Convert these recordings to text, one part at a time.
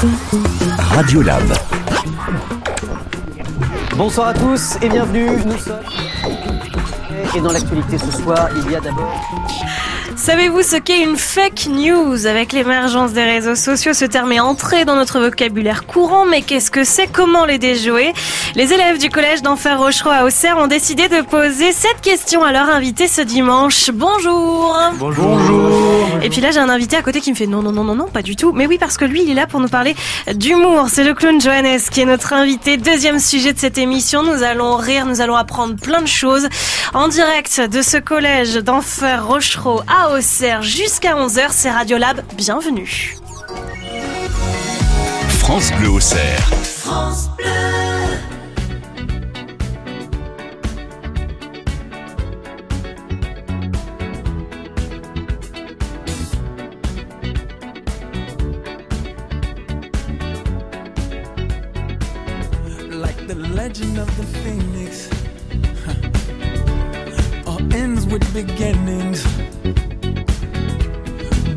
Radiolab. Bonsoir à tous et bienvenue. Nous sommes. Et dans l'actualité ce soir, il y a d'abord. Savez-vous ce qu'est une fake news? Avec l'émergence des réseaux sociaux, ce terme est entré dans notre vocabulaire courant, mais qu'est-ce que c'est? Comment les déjouer? Les élèves du collège d'Enfer Rochereau à Auxerre ont décidé de poser cette question à leur invité ce dimanche. Bonjour Bonjour. Et puis là, j'ai un invité à côté qui me fait non, non, non, non, non, pas du tout. Mais oui, parce que lui, il est là pour nous parler d'humour. C'est le clown Johannes qui est notre invité. Deuxième sujet de cette émission. Nous allons rire, nous allons apprendre plein de choses en direct de ce collège d'Enfer Rochereau à Auxerre jusqu'à 11h. C'est Radiolab. Bienvenue. France Bleu Auxerre. Like the legend of the phoenix. huh, All ends with beginnings.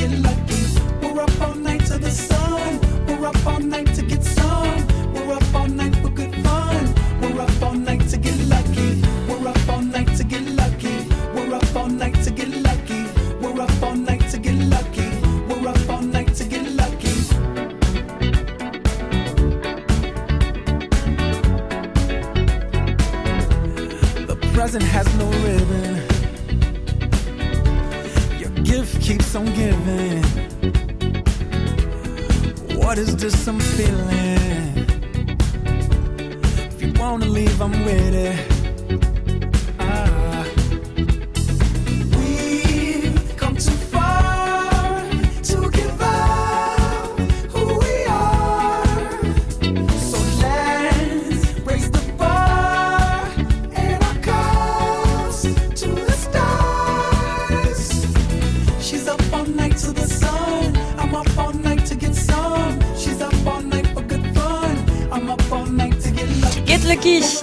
Get lucky. We're up all night to the sun. We're up all night to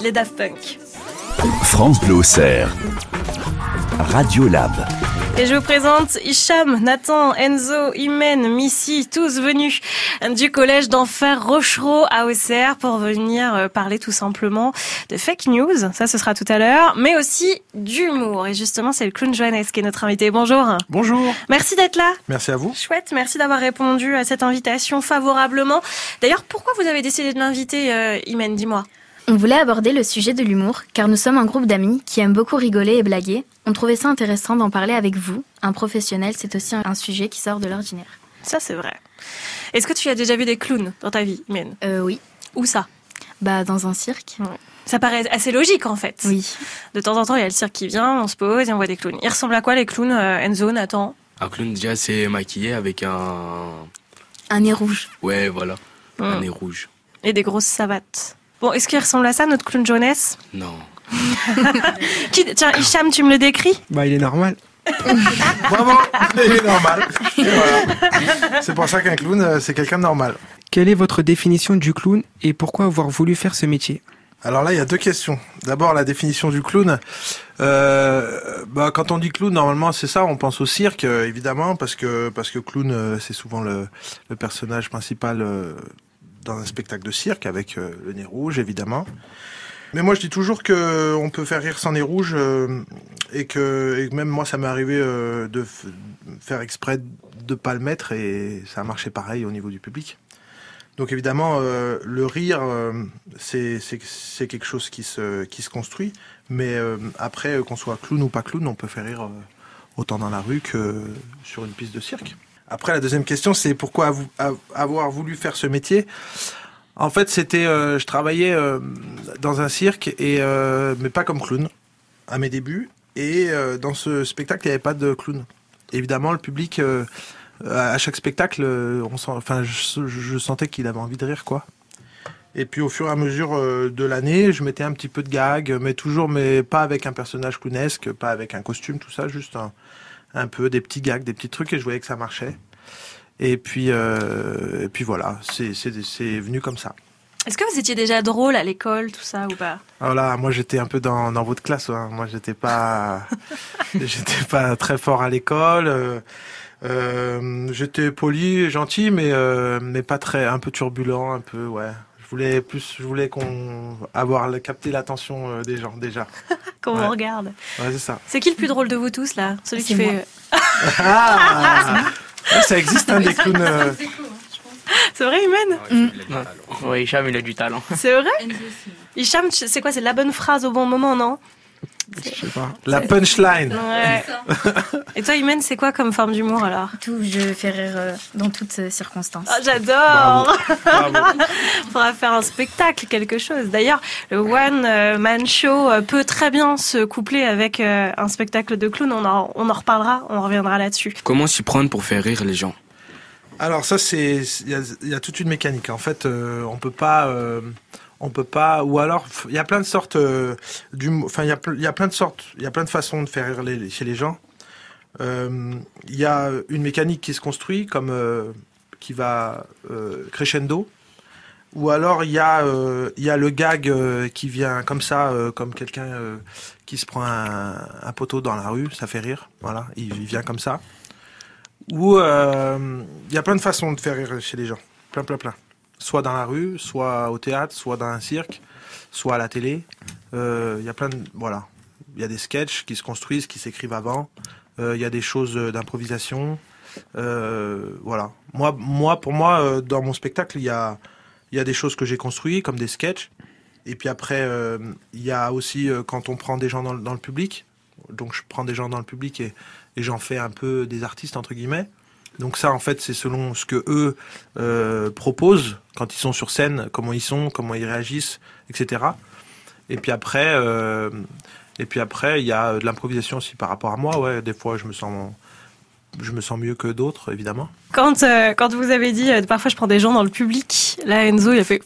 les Daft Punk. France Bleu Auxerre. Radiolab. Et je vous présente Hicham, Nathan, Enzo, Imen, Missy, tous venus du collège d'Enfer Rochereau à Auxerre pour venir euh, parler tout simplement de fake news, ça ce sera tout à l'heure, mais aussi d'humour. Et justement, c'est le clown Johannes qui est notre invité. Bonjour. Bonjour, Merci d'être là. merci à vous. Chouette, merci d'avoir répondu à cette invitation favorablement. D'ailleurs, pourquoi vous avez décidé de l'inviter, euh, Imen? Dis-moi. On voulait aborder le sujet de l'humour, car nous sommes un groupe d'amis qui aiment beaucoup rigoler et blaguer. On trouvait ça intéressant d'en parler avec vous. Un professionnel, c'est aussi un sujet qui sort de l'ordinaire. Ça, c'est vrai. Est-ce que tu as déjà vu des clowns dans ta vie, Imen Euh, oui. Où ça? Bah, dans un cirque. Ça paraît assez logique en fait. Oui. De temps en temps, il y a le cirque qui vient, on se pose et on voit des clowns. Ils ressemblent à quoi les clowns, euh, Enzo, Nathan? Un clown déjà c'est maquillé avec un... Un nez rouge. Ouais voilà, un nez rouge. Et des grosses savates. Bon, est-ce qu'il ressemble à ça, notre clown Jonas Non. Qui... Tiens, Hicham, tu me le décris Bah, il est normal. Bravo, il est normal. Voilà. C'est pour ça qu'un clown, euh, c'est quelqu'un de normal. Quelle est votre définition du clown et pourquoi avoir voulu faire ce métier Alors là, il y a deux questions. D'abord, la définition du clown. Euh, bah, quand on dit clown, normalement, c'est ça. On pense au cirque, euh, évidemment, parce que parce que clown, c'est souvent le, le personnage principal euh, dans un spectacle de cirque, avec euh, le nez rouge, évidemment. Mais moi, je dis toujours que on peut faire rire sans nez rouge, euh, et que même moi, ça m'est arrivé euh, de faire exprès de pas le mettre, et ça a marché pareil au niveau du public. Donc évidemment, euh, le rire, euh, c'est quelque chose qui se qui se construit. Mais euh, après, euh, qu'on soit clown ou pas clown, on peut faire rire euh, autant dans la rue que sur une piste de cirque. Après, la deuxième question, c'est pourquoi avoir voulu faire ce métier? En fait, c'était, euh, je travaillais euh, dans un cirque et euh, mais pas comme clown à mes débuts. Et dans ce spectacle, il n'y avait pas de clown. évidemment, le public, à chaque spectacle, enfin, je, je sentais qu'il avait envie de rire, quoi. Et puis au fur et à mesure de l'année, je mettais un petit peu de gag, mais toujours, mais pas avec un personnage clownesque, pas avec un costume, tout ça, juste un, un peu des petits gags, des petits trucs, et je voyais que ça marchait. Et puis, euh, et puis voilà, c'est c'est- c'est venu comme ça. Est-ce que vous étiez déjà drôle à l'école, tout ça, ou pas? Alors là, moi j'étais un peu dans, dans votre classe. hein. Moi j'étais pas, j'étais pas très fort à l'école. euh, euh, j'étais poli, gentil, mais mais mais pas très, un peu turbulent, un peu ouais. Je voulais plus, je voulais qu'on avoir capter l'attention euh, des gens déjà. Quand on Ouais. regarde. Ouais, c'est ça. C'est qui le plus drôle de vous tous, là? Celui qui fait... moi. Ah, Ouais, ça existe un des clowns. euh, C'est vrai, Imen? Mm. Oui, Hicham, il a du talent. C'est vrai? Hicham, c'est quoi C'est la bonne phrase au bon moment, non? Je sais pas. la punchline. Ouais. Et toi, Imen, c'est quoi comme forme d'humour, alors? Tout, je fais rire euh, dans toutes circonstances. Ah, J'adore Bravo. Faudra faire un spectacle, quelque chose. D'ailleurs, le One euh, Man Show euh, peut très bien se coupler avec euh, un spectacle de clown. On en, on en reparlera, on reviendra là-dessus. Comment s'y prendre pour faire rire les gens? Alors ça c'est il y a, il y a toute une mécanique. En fait, euh, on peut pas euh, on peut pas ou alors il y a plein de sortes euh, enfin il y a plein de sortes, il y a plein de façons de faire rire chez les gens. Euh, Il y a une mécanique qui se construit comme euh, qui va crescendo ou alors il y a il y a le gag qui vient comme ça comme quelqu'un qui se prend un, poteau dans la rue, ça fait rire. Voilà, il, vient comme ça. Ou il y a plein de façons de faire rire chez les gens. Plein, plein, plein. Soit dans la rue, soit au théâtre, soit dans un cirque, soit à la télé. Euh, Il y a plein de. Voilà. Il y a des sketchs qui se construisent, qui s'écrivent avant. Euh, Il y a des choses euh, d'improvisation. Euh, voilà. Moi, moi, pour moi, euh, dans mon spectacle, il y a, y a des choses que j'ai construites, comme des sketchs. Et puis après, euh, il y a aussi euh, quand on prend des gens dans, le- public. Donc je prends des gens dans le public et j'en fais un peu des artistes entre guillemets. Donc ça, en fait, c'est selon ce que eux euh, proposent quand ils sont sur scène, comment ils sont, comment ils réagissent, etc. Et puis après, euh, et puis après, il y a de l'improvisation aussi par rapport à moi. Ouais, des fois, je me sens, je me sens mieux que d'autres, évidemment. Quand, euh, quand vous avez dit, parfois je prends des gens dans le public, là Enzo il a fait,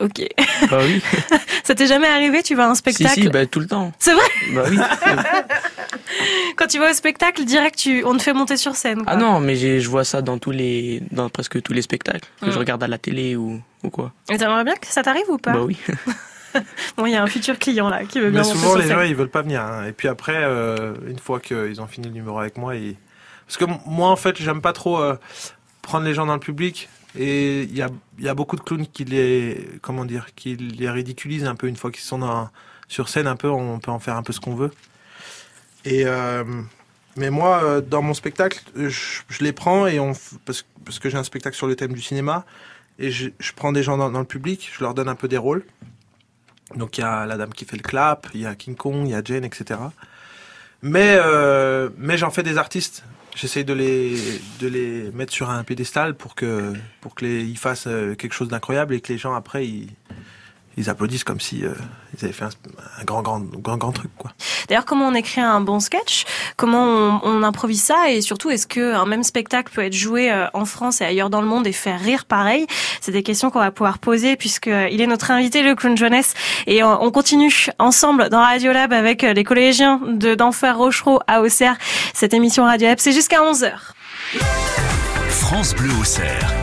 ok. Bah oui. Ça t'est jamais arrivé Tu vas à un si, spectacle si, bah tout le temps. C'est vrai Bah oui. Quand tu vas au spectacle, direct, tu, on te fait monter sur scène. quoi. ah non, mais j'ai- je vois ça dans tous les, dans presque tous les spectacles que Mm. je regarde à la télé ou, ou quoi. Et t'aimerais bien que ça t'arrive ou pas Bah oui. Bon, il y a un futur client là qui veut bien Mais souvent, sur les scène. gens, ils veulent pas venir. hein. Et puis après, euh, une fois qu'ils ont fini le numéro avec moi, ils... parce que moi, en fait, j'aime pas trop euh, prendre les gens dans le public. Et il y a, beaucoup de clowns qui les, comment dire, qui les ridiculisent un peu une fois qu'ils sont sur scène. Un peu, on peut en faire un peu ce qu'on veut. Euh, mais moi, euh, dans mon spectacle, je, les prends et parce, que- j'ai un spectacle sur le thème du cinéma et je, prends des gens dans, le public, je leur donne un peu des rôles. Donc il y a la dame qui fait le clap, il y a King Kong, il y a Jane, etc. Euh, mais j'en fais des artistes. J'essaye de les de les mettre sur un pédestal pour que pour que ils fassent euh, quelque chose d'incroyable et que les gens après ils ils applaudissent comme si euh, ils avaient fait un, un grand grand grand grand truc quoi. D'ailleurs, comment on écrit un bon sketch? Comment on, on improvise ça? Et surtout, est-ce que un même spectacle peut être joué euh, en France et ailleurs dans le monde et faire rire pareil? C'est des questions qu'on va pouvoir poser puisque euh, il est notre invité, le clown jeunesse. Et on continue ensemble dans Radio Lab avec les collégiens de d'Enfer Rochereau à Auxerre. Cette émission Radio Lab, c'est jusqu'à 11h. France Bleu Auxerre.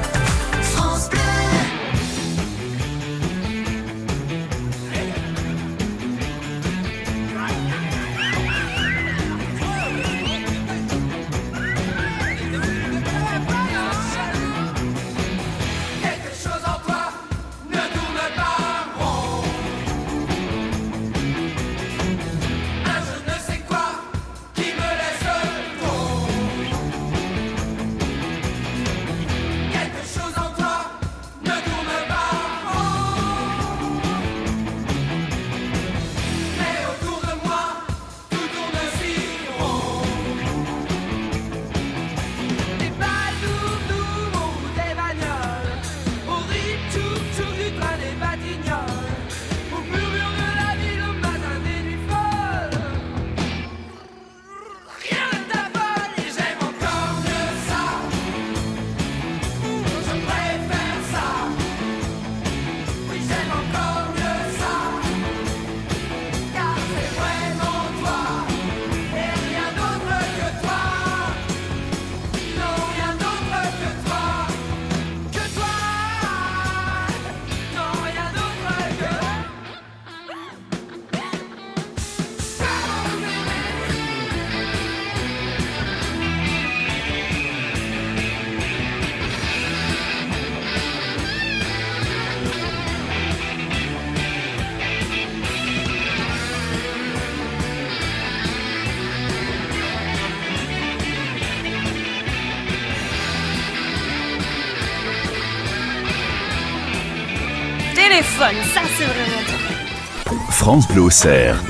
France Bleu Auxerre.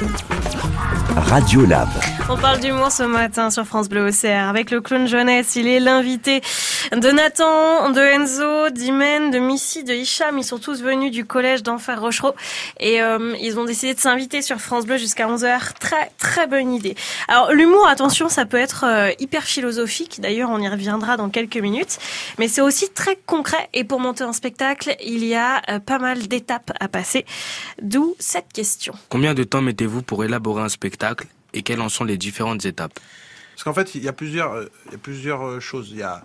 Radio Lab. On parle d'humour ce matin sur France Bleu Auxerre avec le clown jeunesse. Il est l'invité de Nathan, de Enzo, d'Imen, de Missy, de Hicham. Ils sont tous venus du collège d'Enfer Rochereau et euh, ils ont décidé de s'inviter sur France Bleu jusqu'à 11h. Très très bonne idée. Alors l'humour, attention, ça peut être euh, hyper philosophique. D'ailleurs, on y reviendra dans quelques minutes. Mais c'est aussi très concret et pour monter un spectacle, il y a euh, pas mal d'étapes à passer. D'où cette question. Combien de temps mettez-vous pour élaborer un spectacle et quelles en sont les différentes étapes? Parce qu'en fait, il y a plusieurs, il y a plusieurs choses. Il y a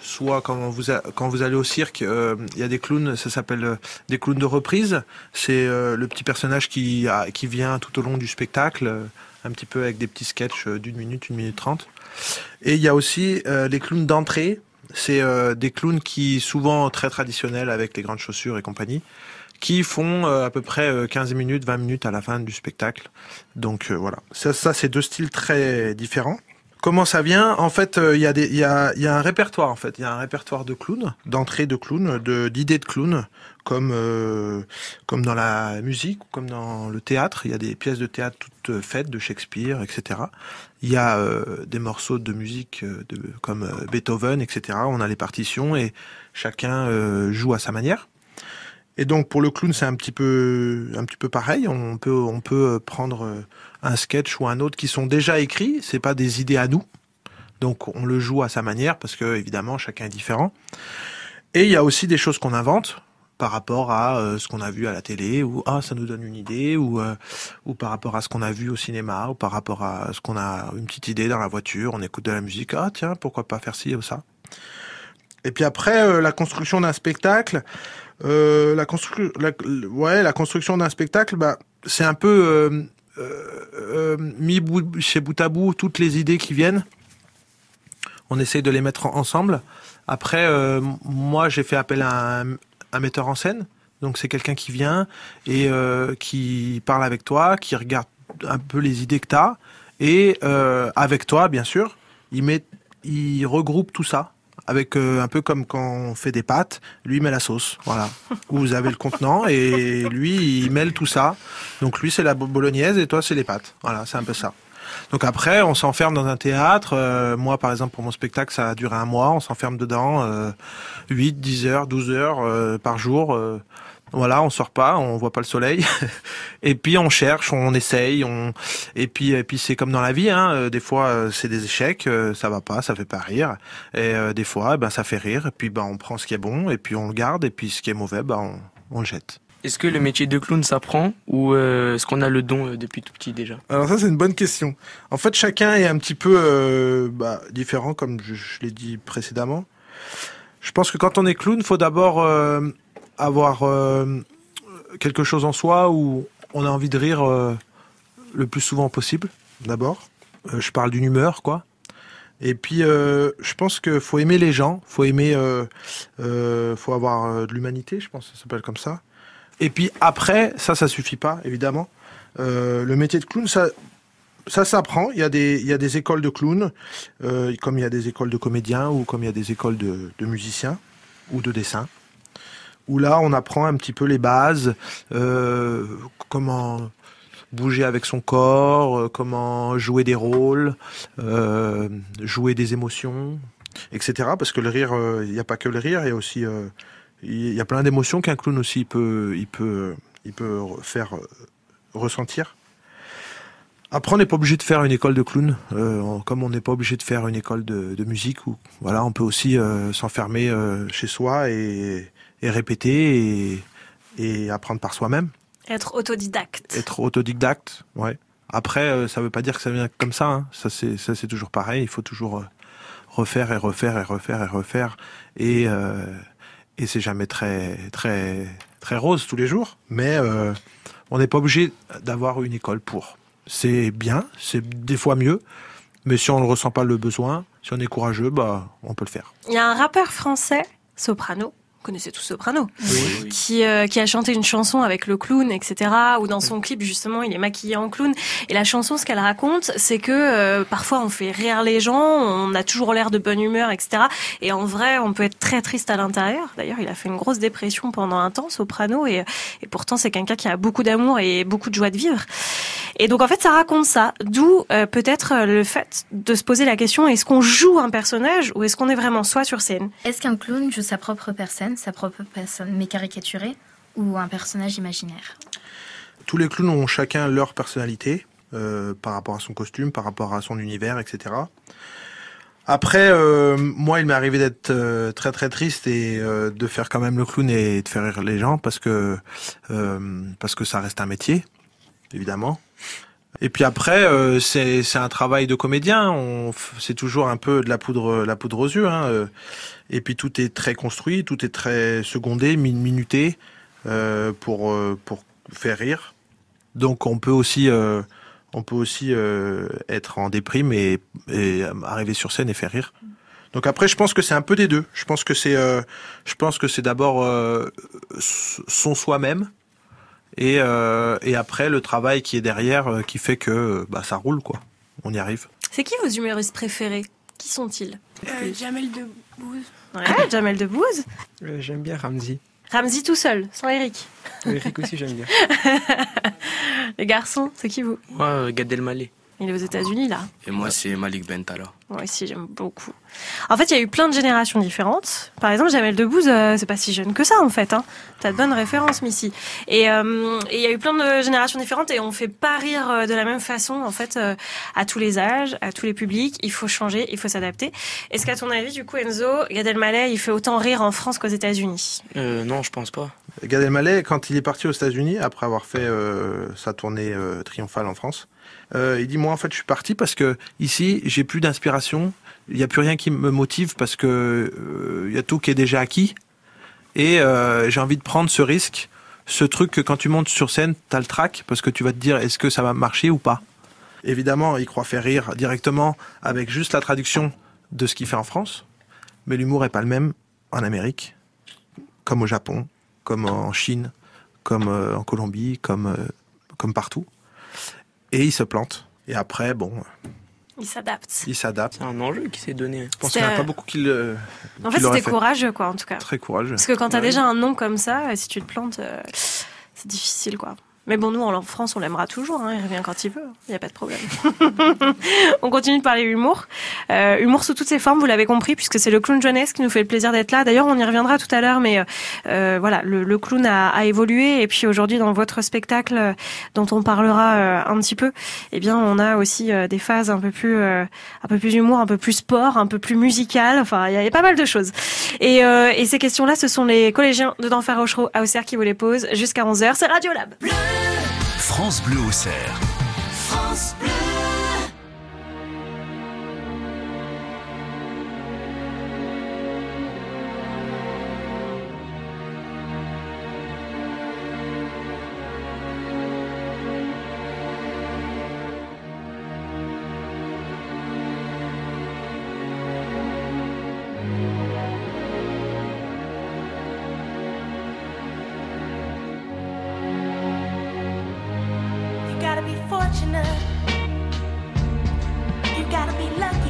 soit quand vous, allez au cirque, euh, il y a des clowns, ça s'appelle euh, des clowns de reprise. C'est euh, le petit personnage qui, vient tout au long du spectacle, un petit peu avec des petits sketchs d'une minute, une minute trente. Et il y a aussi les clowns d'entrée. C'est des clowns qui, souvent très traditionnels avec les grandes chaussures et compagnie, qui font à peu près euh, 15 minutes, 20 minutes à la fin du spectacle. Donc voilà, ça c'est deux styles très différents. Comment ça vient? En fait, euh, il y, a des- il y, a, y a un répertoire. En fait, il y a un répertoire de clowns, d'entrée de clowns, d'idées de clowns, comme euh, comme dans la musique comme dans le théâtre. Il y a des pièces de théâtre toutes euh, faites de Shakespeare, etc. Il y a euh, des morceaux de musique euh, de, comme euh, Beethoven, etc. On a les partitions et chacun euh, joue à sa manière. Et donc pour le clown, c'est un petit peu un petit peu pareil. On peut on peut prendre euh, un sketch ou un autre qui sont déjà écrits. C'est pas des idées à nous. Donc on le joue à sa manière parce que évidemment chacun est différent. Et il y a aussi des choses qu'on invente par rapport à euh, ce qu'on a vu à la télé ou ah ça nous donne une idée ou euh, ou par rapport à ce qu'on a vu au cinéma ou par rapport à ce qu'on a une petite idée dans la voiture, on écoute de la musique, ah tiens, pourquoi pas faire ci ou ça? Et puis après euh, la construction d'un spectacle, euh, la construction la, ouais, la construction d'un spectacle bah c'est un peu euh, euh, mis bout, chez bout à bout toutes les idées qui viennent. On essaye de les mettre en- ensemble. Après, moi, j'ai fait appel à un, un metteur en scène. Donc, c'est quelqu'un qui vient et euh, qui parle avec toi, qui regarde un peu les idées que tu as. Et euh, avec toi, bien sûr, il, met, il regroupe tout ça. Avec euh, un peu comme quand on fait des pâtes, lui met la sauce, voilà. Vous avez le contenant et lui il mêle tout ça. Donc lui c'est la bo- bolognaise et toi c'est les pâtes. Voilà, c'est un peu ça. Donc après, on s'enferme dans un théâtre. Euh, moi, par exemple, pour mon spectacle, ça a duré un mois. On s'enferme dedans euh, 8, 10 heures, 12 heures euh, par jour. Voilà, on sort pas, on voit pas le soleil. et puis on cherche, on essaye. On... Et puis, et puis c'est comme dans la vie. Hein, euh, des fois, euh, c'est des échecs, euh, ça va pas, ça fait pas rire. Et euh, des fois, eh ben, ça fait rire. Et puis, ben, on prend ce qui est bon, et puis on le garde. Et puis ce qui est mauvais, ben, on, on le jette. Est-ce que le métier de clown s'apprend ou euh, est-ce qu'on a le don euh, depuis tout petit déjà? Alors ça c'est une bonne question. En fait chacun est un petit peu euh, bah, différent comme je, je l'ai dit précédemment. Je pense que quand on est clown, faut d'abord euh, avoir euh, quelque chose en soi où on a envie de rire euh, le plus souvent possible. D'abord, Euh, je parle d'une humeur quoi. Et puis je pense que faut aimer les gens, faut aimer, faut avoir de l'humanité, je pense que ça s'appelle comme ça. Et puis après, ça, ça suffit pas, évidemment. Le métier de clown, ça, ça s'apprend. Il y a des, il y a des écoles de clown, euh, comme il y a des écoles de comédiens ou comme il y a des écoles de, de musiciens ou de dessin. Où là, on apprend un petit peu les bases, euh, comment bouger avec son corps, euh, comment jouer des rôles, euh, jouer des émotions, etc. Parce que le rire, euh, il n'y a pas que le rire, il y a aussi, euh, il y a plein d'émotions qu'un clown aussi peut, il peut, il peut faire ressentir. Après, on n'est pas obligé de faire une école de clown, euh, comme on n'est pas obligé de faire une école de, musique. Ou voilà, on peut aussi s'enfermer chez soi et, et répéter et, et apprendre par soi-même, Être autodidacte. être autodidacte. Ouais. Après, euh, ça veut pas dire que ça vient comme ça. hein. Ça c'est toujours pareil. Il faut toujours euh, refaire et refaire et refaire et refaire et euh, et c'est jamais très très très rose tous les jours. Mais euh, on n'est pas obligé d'avoir une école pour. C'est bien, c'est des fois mieux. Mais si on ne ressent pas le besoin, si on est courageux, bah on peut le faire. Il y a un rappeur français, Soprano, connaissez tous Soprano, qui, euh, qui a chanté une chanson avec le clown, etc. Où dans son clip, justement, il est maquillé en clown. Et la chanson, ce qu'elle raconte, c'est que euh, parfois on fait rire les gens, on a toujours l'air de bonne humeur, etc. Et en vrai, on peut être très triste à l'intérieur. D'ailleurs, il a fait une grosse dépression pendant un temps, Soprano, et, et pourtant c'est quelqu'un qui a beaucoup d'amour et beaucoup de joie de vivre. Et donc en fait, ça raconte ça. D'où euh, peut-être euh, le fait de se poser la question est-ce qu'on joue un personnage ou est-ce qu'on est vraiment soi sur scène? Est-ce qu'un clown joue sa propre personne, sa propre personne mais caricaturée, ou un personnage imaginaire? Tous les clowns ont chacun leur personnalité euh, par rapport à son costume, par rapport à son univers, etc. Après, euh, moi, il m'est arrivé d'être euh, très très triste et euh, de faire quand même le clown et de faire rire les gens parce que euh, parce que ça reste un métier, évidemment. Et puis après, euh, c'est un travail de comédien. C'est toujours un peu de la poudre la poudre aux yeux. Hein, euh. et puis tout est très construit, tout est très secondé, min- minuté euh, pour euh, pour faire rire. Donc on peut aussi on peut aussi être en déprime et, et arriver sur scène et faire rire. Donc après, je pense que c'est un peu des deux. Je pense que c'est, je pense que c'est d'abord son soi-même et euh, et après le travail qui est derrière euh, qui fait que euh, bah ça roule quoi. On y arrive. C'est qui vos humoristes préférés? Qui sont-ils? Euh, Jamel Debbouze. Ouais, Jamel Debbouze. Euh, J'aime bien Ramsey. Ramsey tout seul, sans Eric. Eric aussi, j'aime bien. Les garçons, c'est qui vous? Moi, euh, Gad Elmaleh. Il est aux États-Unis là. Et moi, c'est Malik Bentala. Moi aussi, j'aime beaucoup. En fait, il y a eu plein de générations différentes. Par exemple, Jamel Debbouze, euh, c'est pas si jeune que ça, en fait. Hein. T'as de bonnes références, Missy. Et euh, et il y a eu plein de générations différentes et on fait pas rire euh, de la même façon, en fait, euh, à tous les âges, à tous les publics. Il faut changer, il faut s'adapter. Est-ce qu'à ton avis, du coup, Enzo, Gad Elmaleh, il fait autant rire en France qu'aux États-Unis? Euh, non, je pense pas. Gad Elmaleh, quand il est parti aux États-Unis après avoir fait euh, sa tournée euh, triomphale en France, euh, il dit moi en fait je suis parti parce que ici j'ai plus d'inspiration, il n'y a plus rien qui me motive parce que euh, il y a tout qui est déjà acquis et euh, j'ai envie de prendre ce risque, ce truc que quand tu montes sur scène t'as le trac parce que tu vas te dire est-ce que ça va marcher ou pas? Évidemment il croit faire rire directement avec juste la traduction de ce qu'il fait en France, mais l'humour est pas le même en Amérique, comme au Japon, comme en Chine, comme euh, en Colombie, euh, comme partout. Et il se plante. Et après, bon, Il s'adapte. il s'adapte. C'est un enjeu qui s'est donné. Je pense qu'il n'y en a pas beaucoup qui le. En qui fait, c'était courageux, quoi, en tout cas. Très courageux. Parce que quand t'as Ouais. déjà un nom comme ça, si tu te plantes, euh, c'est difficile, quoi. Mais bon, nous, en France, on l'aimera toujours. Hein, il revient quand il veut. Il n'y a pas de problème. on continue de parler humour. Euh, humour sous toutes ses formes, vous l'avez compris, puisque c'est le clown jeunesse qui nous fait le plaisir d'être là. D'ailleurs, on y reviendra tout à l'heure, mais euh, voilà, le, le clown a, a évolué. Et puis aujourd'hui, dans votre spectacle, euh, dont on parlera euh, un petit peu, eh bien, on a aussi euh, des phases un peu plus, euh, un peu plus humour, un peu plus sport, un peu plus musical. Enfin, il y, a- il y a pas mal de choses. Et, euh, et ces questions-là, ce sont les collégiens de d'Enfer Rochereau à Auxerre qui vous les posent jusqu'à 11h. C'est Radio Lab. France Bleu au cerf. You gotta be fortunate. You gotta be lucky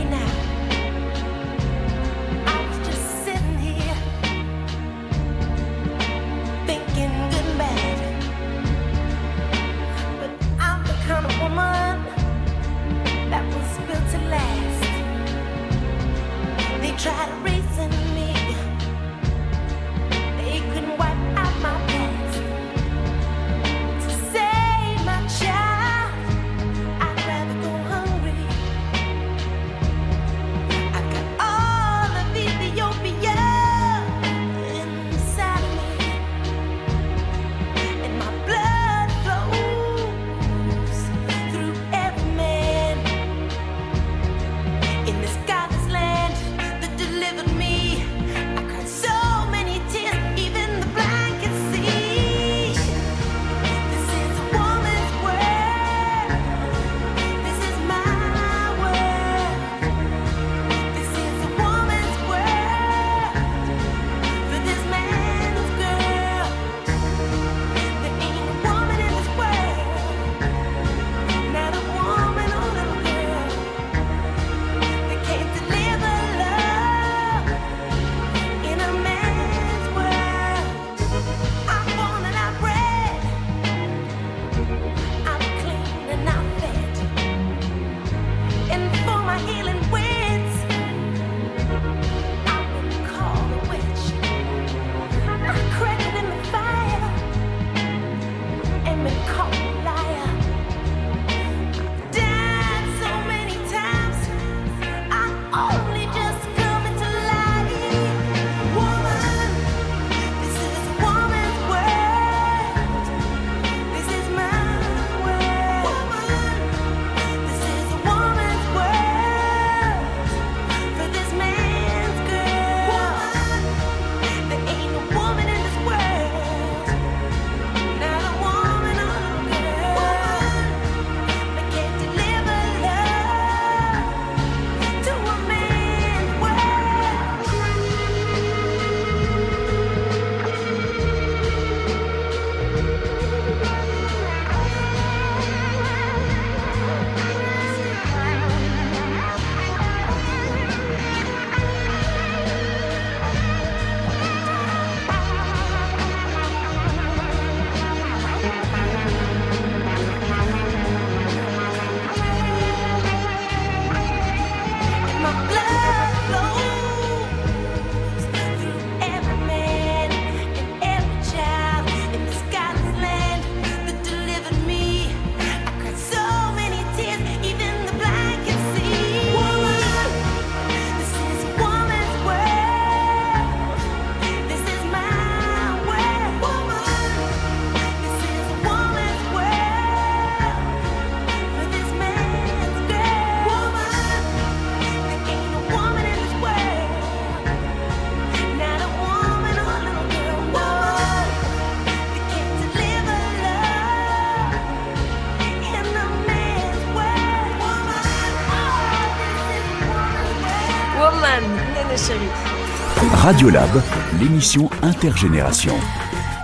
Radiolab, l'émission intergénération.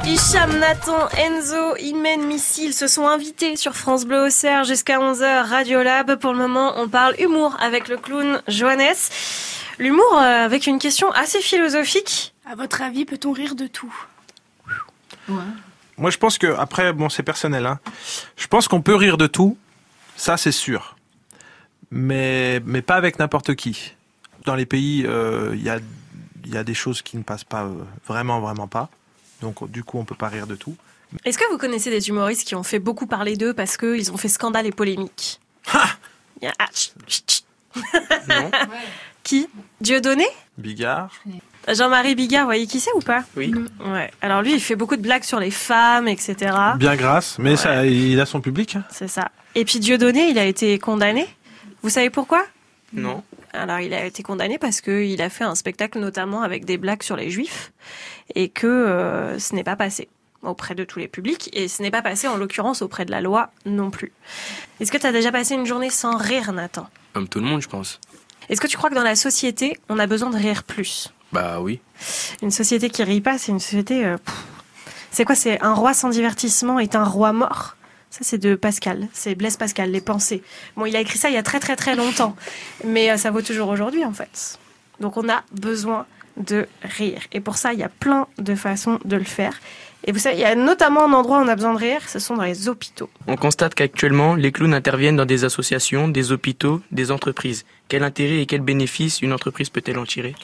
Hicham, Nathan, Enzo, Imen, Missile se sont invités sur France Bleu Auxerre jusqu'à 11h Radiolab. Pour le moment, on parle humour avec le clown Johannes. L'humour euh, avec une question assez philosophique. À votre avis, peut-on rire de tout? Moi, je pense que après, bon, c'est personnel. Hein. Je pense qu'on peut rire de tout, ça c'est sûr, mais mais pas avec n'importe qui. Dans les pays, euh, il y a il y a des choses qui ne passent pas euh, vraiment vraiment pas. Donc du coup, on peut pas rire de tout. Est-ce que vous connaissez des humoristes qui ont fait beaucoup parler d'eux parce qu'ils ont fait scandale et polémique Il y a- ah, chut, chut, chut. Non. Qui? Dieudonné? Bigard. Jean-Marie Bigard, vous voyez qui c'est ou pas? Oui. Ouais. Alors lui, il fait beaucoup de blagues sur les femmes, etc. Bien grâce, mais ça, il a son public. C'est ça. Et puis Dieudonné, il a été condamné. Vous savez pourquoi? Non. Alors, il a été condamné parce qu'il a fait un spectacle notamment avec des blagues sur les juifs et que euh, ce n'est pas passé auprès de tous les publics et ce n'est pas passé en l'occurrence auprès de la loi non plus. Est-ce que tu as déjà passé une journée sans rire, Nathan? Comme tout le monde, je pense. Est-ce que tu crois que dans la société, on a besoin de rire plus? Bah oui. Une société qui rit pas, c'est une société... euh, c'est quoi C'est un roi sans divertissement est un roi mort? Ça, c'est de Pascal. C'est Blaise Pascal, Les Pensées. Bon, il a écrit ça il y a très très très longtemps. Mais euh, ça vaut toujours aujourd'hui, en fait. Donc, on a besoin de rire. Et pour ça, il y a plein de façons de le faire. Et vous savez, il y a notamment un endroit où on a besoin de rire, ce sont dans les hôpitaux. On constate qu'actuellement, les clowns interviennent dans des associations, des hôpitaux, des entreprises. Quel intérêt et quel bénéfice une entreprise peut-elle en tirer?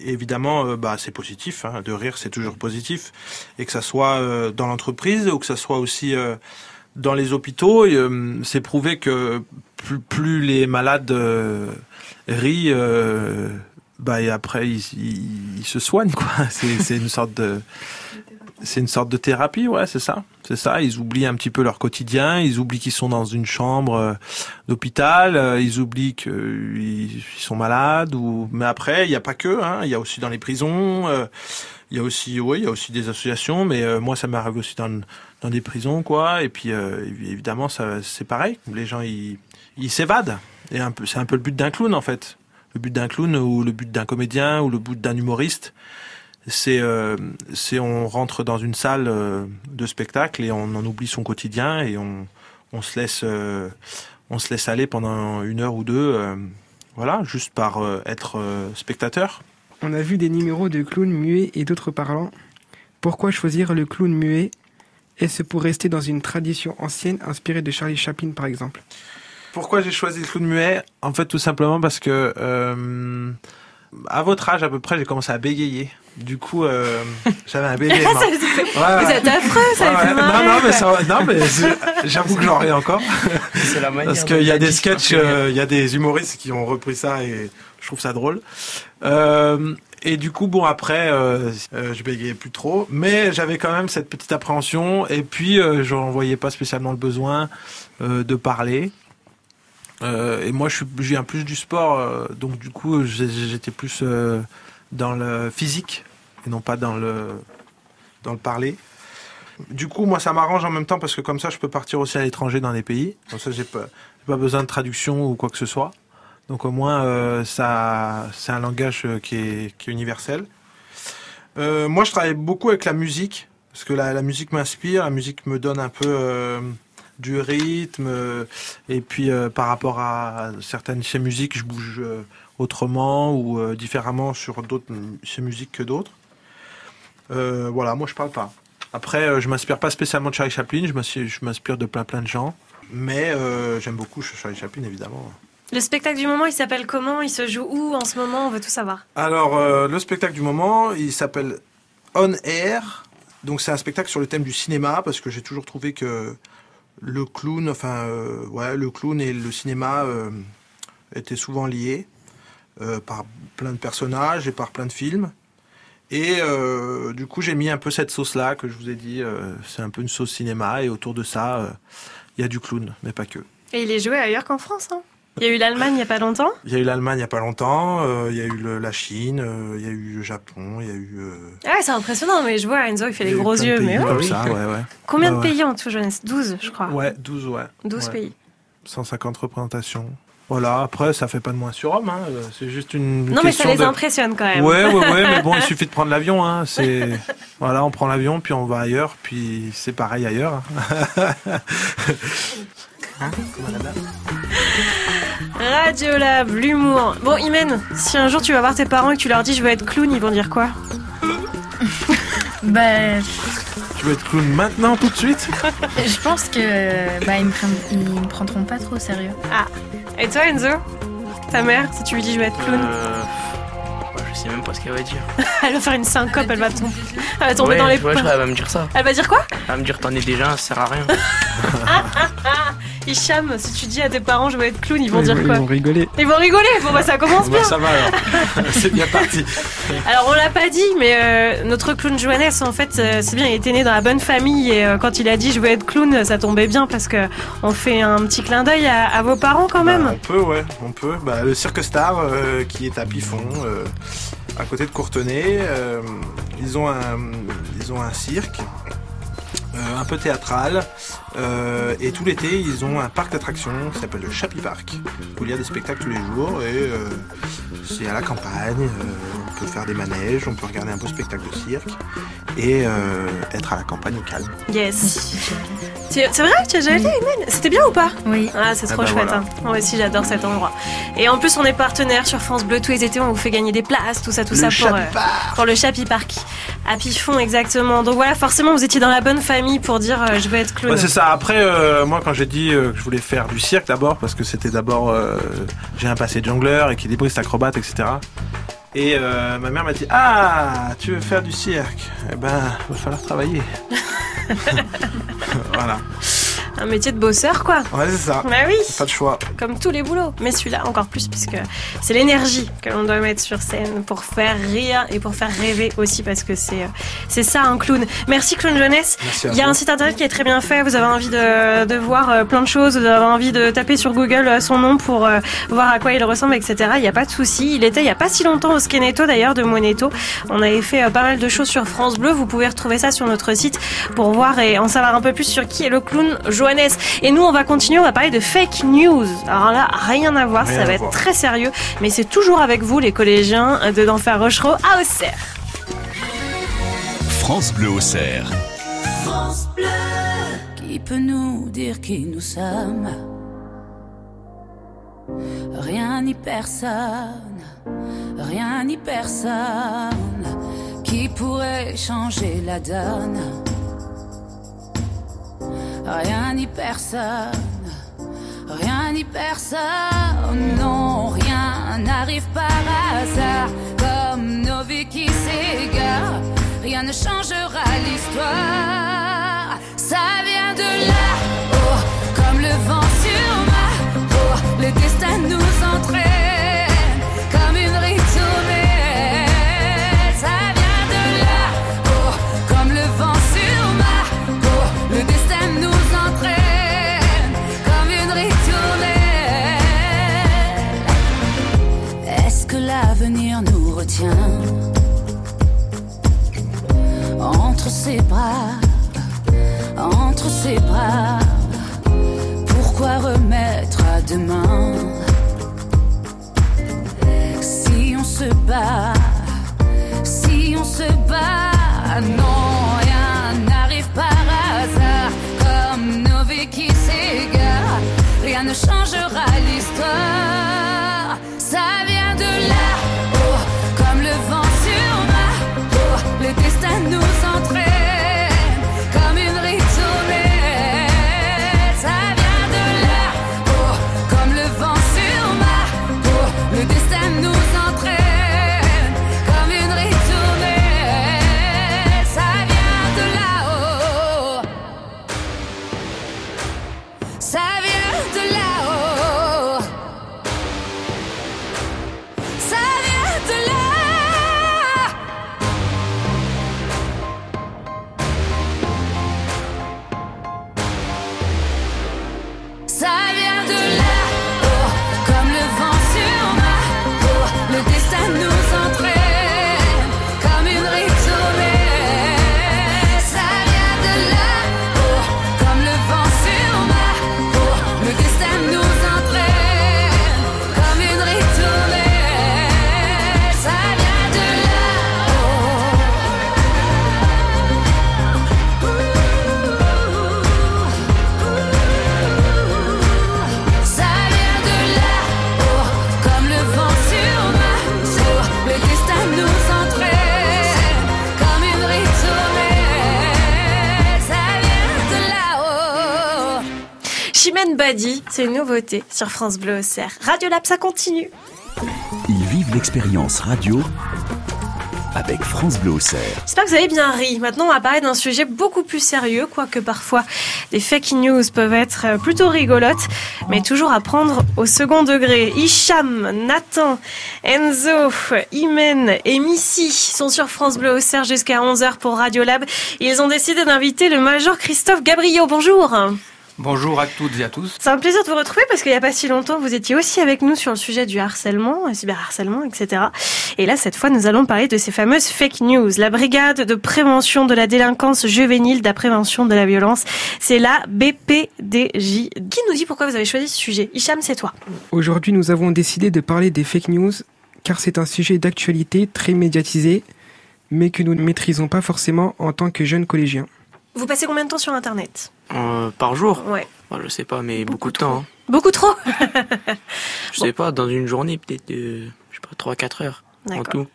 Évidemment, euh, bah, c'est positif. hein. De rire, c'est toujours positif. Et que ça soit euh, dans l'entreprise ou que ça soit aussi euh, dans les hôpitaux, euh, c'est prouvé que plus, les malades euh, rient, euh, bah, et après ils, se soignent. quoi. C'est une sorte de c'est une sorte de thérapie, ouais, c'est ça. C'est ça, ils oublient un petit peu leur quotidien, ils oublient qu'ils sont dans une chambre d'hôpital, ils oublient qu'ils ils sont malades ou mais après, il n'y a pas que hein, il y a aussi dans les prisons, il y a aussi ouais, il y a aussi des associations mais moi ça m'arrive aussi dans dans des prisons quoi. Et puis euh, évidemment c'est pareil, les gens ils s'évadent. Et c'est un peu le but d'un clown en fait. Le but d'un clown ou le but d'un comédien ou le but d'un humoriste c'est euh, on rentre dans une salle euh, de spectacle et on en oublie son quotidien et on on se laisse euh, on se laisse aller pendant une heure ou deux voilà juste par être spectateur. On a vu des numéros de clowns muets et d'autres parlants. Pourquoi choisir le clown muet? Est-ce pour rester dans une tradition ancienne inspirée de Charlie Chaplin par exemple. Pourquoi j'ai choisi le clown muet? En fait tout simplement parce que euh, à votre âge à peu près j'ai commencé à bégayer. Du coup euh, j'avais un bégaiement Ça, Ouais, Vous êtes affreux, ça Ouais, fait ouais. non non mais quoi. ça, non mais c'est- j'avoue que j'en ai encore. C'est la manière Parce qu'il y a des sketchs, c'est euh, il y a des humoristes qui ont repris ça et je trouve ça drôle. Euh, et du coup, bon, après, euh, euh, je bégayais plus trop, mais j'avais quand même cette petite appréhension. Et puis, euh, je n'en voyais pas spécialement le besoin euh, de parler. Et moi, je, suis, je viens plus du sport, donc du coup, j'étais plus dans le physique et non pas dans le dans le parler. Du coup, moi, ça m'arrange en même temps parce que comme ça, je peux partir aussi à l'étranger dans des pays. Comme ça, j'ai pas, pas besoin de traduction ou quoi que ce soit. Donc au moins, euh, ça, c'est un langage euh, qui est, qui est universel. Euh, moi, je travaille beaucoup avec la musique parce que la, musique m'inspire, la musique me donne un peu du rythme et puis par rapport à certaines ces musiques, je bouge autrement ou différemment sur d'autres ces musiques que d'autres. Voilà, moi je parle pas. Après, je m'inspire pas spécialement de Charlie Chaplin, je m'inspire, de plein plein de gens, mais j'aime beaucoup Charlie Chaplin évidemment. Le spectacle du moment, il s'appelle comment? Il se joue où en ce moment? On veut tout savoir. Alors, euh, le spectacle du moment, il s'appelle On Air. Donc, c'est un spectacle sur le thème du cinéma, parce que j'ai toujours trouvé que le clown, enfin, euh, ouais, le clown et le cinéma euh, étaient souvent liés par plein de personnages et par plein de films. Et du coup, j'ai mis un peu cette sauce-là que je vous ai dit. c'est un peu une sauce cinéma, et autour de ça, il y a du clown, mais pas que. Et il est joué ailleurs qu'en France. hein? Il y a eu l'Allemagne il n'y a pas longtemps? Il y a eu l'Allemagne il n'y a pas longtemps, euh, il y a eu le- la Chine, euh, il y a eu le Japon, il y a eu. euh, Ah c'est impressionnant, mais je vois Enzo, il fait les gros yeux. Mais comme ça, ouais, ouais. Combien de ouais. pays en tout, jeunesse 12, je crois. Ouais, 12, ouais. 12 Ouais. pays. 150 représentations. Voilà, après, ça fait pas de moins surhomme, hein. euh, c'est juste une Non, mais ça les de... impressionne quand même. Ouais, ouais, ouais, mais bon, il suffit de prendre l'avion, hein. C'est, voilà, on prend l'avion, puis on va ailleurs, puis c'est pareil ailleurs. hein. Radiolab, l'humour. Bon, Imen, si un jour tu vas voir tes parents et que tu leur dis je veux être clown, ils vont dire quoi? Bah, Tu veux être clown maintenant, tout de suite? je pense que bah, ils, me prennent- ils me prendront pas trop au sérieux. Ah. Et toi, Enzo? Ta mère, si tu lui dis je veux être clown, Euh, ouais, je sais même pas ce qu'elle va dire. elle va faire une syncope, elle va tomber, elle va tomber ouais, dans les ouais, je crois pommes. qu'elle va me dire ça. Elle va dire quoi? Elle va me dire t'en es déjà, ça sert à rien. Hicham, si tu dis à tes parents je veux être clown, ils vont Ils dire vont- quoi ils vont rigoler. Ils vont rigoler. Bon bah ça commence Bah, bien. ça va alors. c'est bien parti. Alors on l'a pas dit, mais euh, notre clown Johannes, en fait, euh, c'est bien, il était né dans la bonne famille et euh, quand il a dit je veux être clown, ça tombait bien parce que on fait un petit clin d'œil à, à vos parents quand même. Bah, on peut, ouais, on peut. Bah, le Cirque Star, euh, qui est à Pifon, euh, à côté de Courtenay, euh, ils ont un, ils ont un cirque. euh, un peu théâtral euh, et tout l'été ils ont un parc d'attractions qui s'appelle le Chapi Park où il y a des spectacles tous les jours et euh, c'est à la campagne euh, on peut faire des manèges on peut regarder un beau spectacle de cirque et euh, être à la campagne au calme Yes. C'est vrai que tu as déjà été, Imen C'était bien ou pas? Oui. Ah, c'est Ah trop bah chouette. voilà. hein. Moi aussi, j'adore cet endroit. Et en plus, on est partenaire sur France Bleu tous les étés. On vous fait gagner des places, tout ça, tout Le ça pour, euh, pour le Chapi Park. À Pifon, exactement. Donc voilà, forcément, vous étiez dans la bonne famille pour dire euh, je veux être clown. Ouais, c'est ça. Après, euh, moi, quand j'ai dit euh, que je voulais faire du cirque d'abord, parce que c'était d'abord, euh, j'ai un passé de jongleur, équilibriste, acrobate, etc. Et euh, ma mère m'a dit Ah, tu veux faire du cirque? Eh ben, va falloir travailler. voilà. Un métier de bosseur, quoi. Ouais, c'est ça. Bah oui. Pas de choix. Comme tous les boulots. Mais celui-là encore plus, puisque c'est l'énergie que l'on doit mettre sur scène pour faire rire et pour faire rêver aussi, parce que c'est euh, c'est ça un clown. Merci, Clown Jeunesse. Merci à Il y a vous. un site internet qui est très bien fait. Vous avez envie de, de voir euh, plein de choses, vous avez envie de taper sur Google euh, son nom pour voir à quoi il ressemble, etc. Il n'y a pas de souci. Il était il n'y a pas si longtemps au Skeneto d'ailleurs de Moneto. On avait fait pas mal de choses sur France Bleu. Vous pouvez retrouver ça sur notre site pour voir et en savoir un peu plus sur qui est le clown Johannes. Et nous, on va continuer. On va parler de fake news. Alors là, rien à voir. Rien ça à va être très sérieux. Mais c'est toujours avec vous, les collégiens de d'Enfer Rochereau à Auxerre. France Bleu au cerf. Qui peut nous dire qui nous sommes? Rien ni personne, rien ni personne qui pourrait changer la donne? Rien ni personne, rien ni personne, non, rien n'arrive par hasard, comme nos vies qui s'égarent, rien ne changera l'histoire. Ça vient de là-haut, comme le vent sur ma peau, le destin nous entraîne, entre ses bras, entre ses bras Pourquoi remettre à demain Si on se bat, si on se bat, non, rien n'arrive par hasard. Comme nos qui s'égarent, rien ne changera l'histoire. Body, c'est une nouveauté sur France Bleu Auxerre. Radio Lab, ça continue. Ils vivent l'expérience radio avec France Bleu Auxerre. J'espère que vous avez bien ri. Maintenant, on va parler d'un sujet beaucoup plus sérieux, quoique parfois les fake news peuvent être euh, plutôt rigolotes, mais toujours à prendre au second degré. Hicham, Nathan, Enzo, Imen et Missy sont sur France Bleu Auxerre jusqu'à 11h pour Radio Lab. Ils ont décidé d'inviter le major Christophe Gabriel. Bonjour. Bonjour à toutes et à tous. C'est un plaisir de vous retrouver parce qu'il n'y a pas si longtemps, vous étiez aussi avec nous sur le sujet du harcèlement, le cyberharcèlement, etc. Et là, cette fois, nous allons parler de ces fameuses fake news. La brigade de prévention de la délinquance juvénile, de la prévention de la violence, c'est la BPDJ. Qui nous dit pourquoi vous avez choisi ce sujet? Hicham, c'est toi. Aujourd'hui, nous avons décidé de parler des fake news car c'est un sujet d'actualité très médiatisé, mais que nous ne maîtrisons pas forcément en tant que jeunes collégiens. Vous passez combien de temps sur Internet? Euh, par jour Ouais. Bah, Je sais pas, mais beaucoup, de temps. hein. Beaucoup trop Je sais pas, dans une journée, peut-être, euh, je sais pas, 3-4 heures en tout.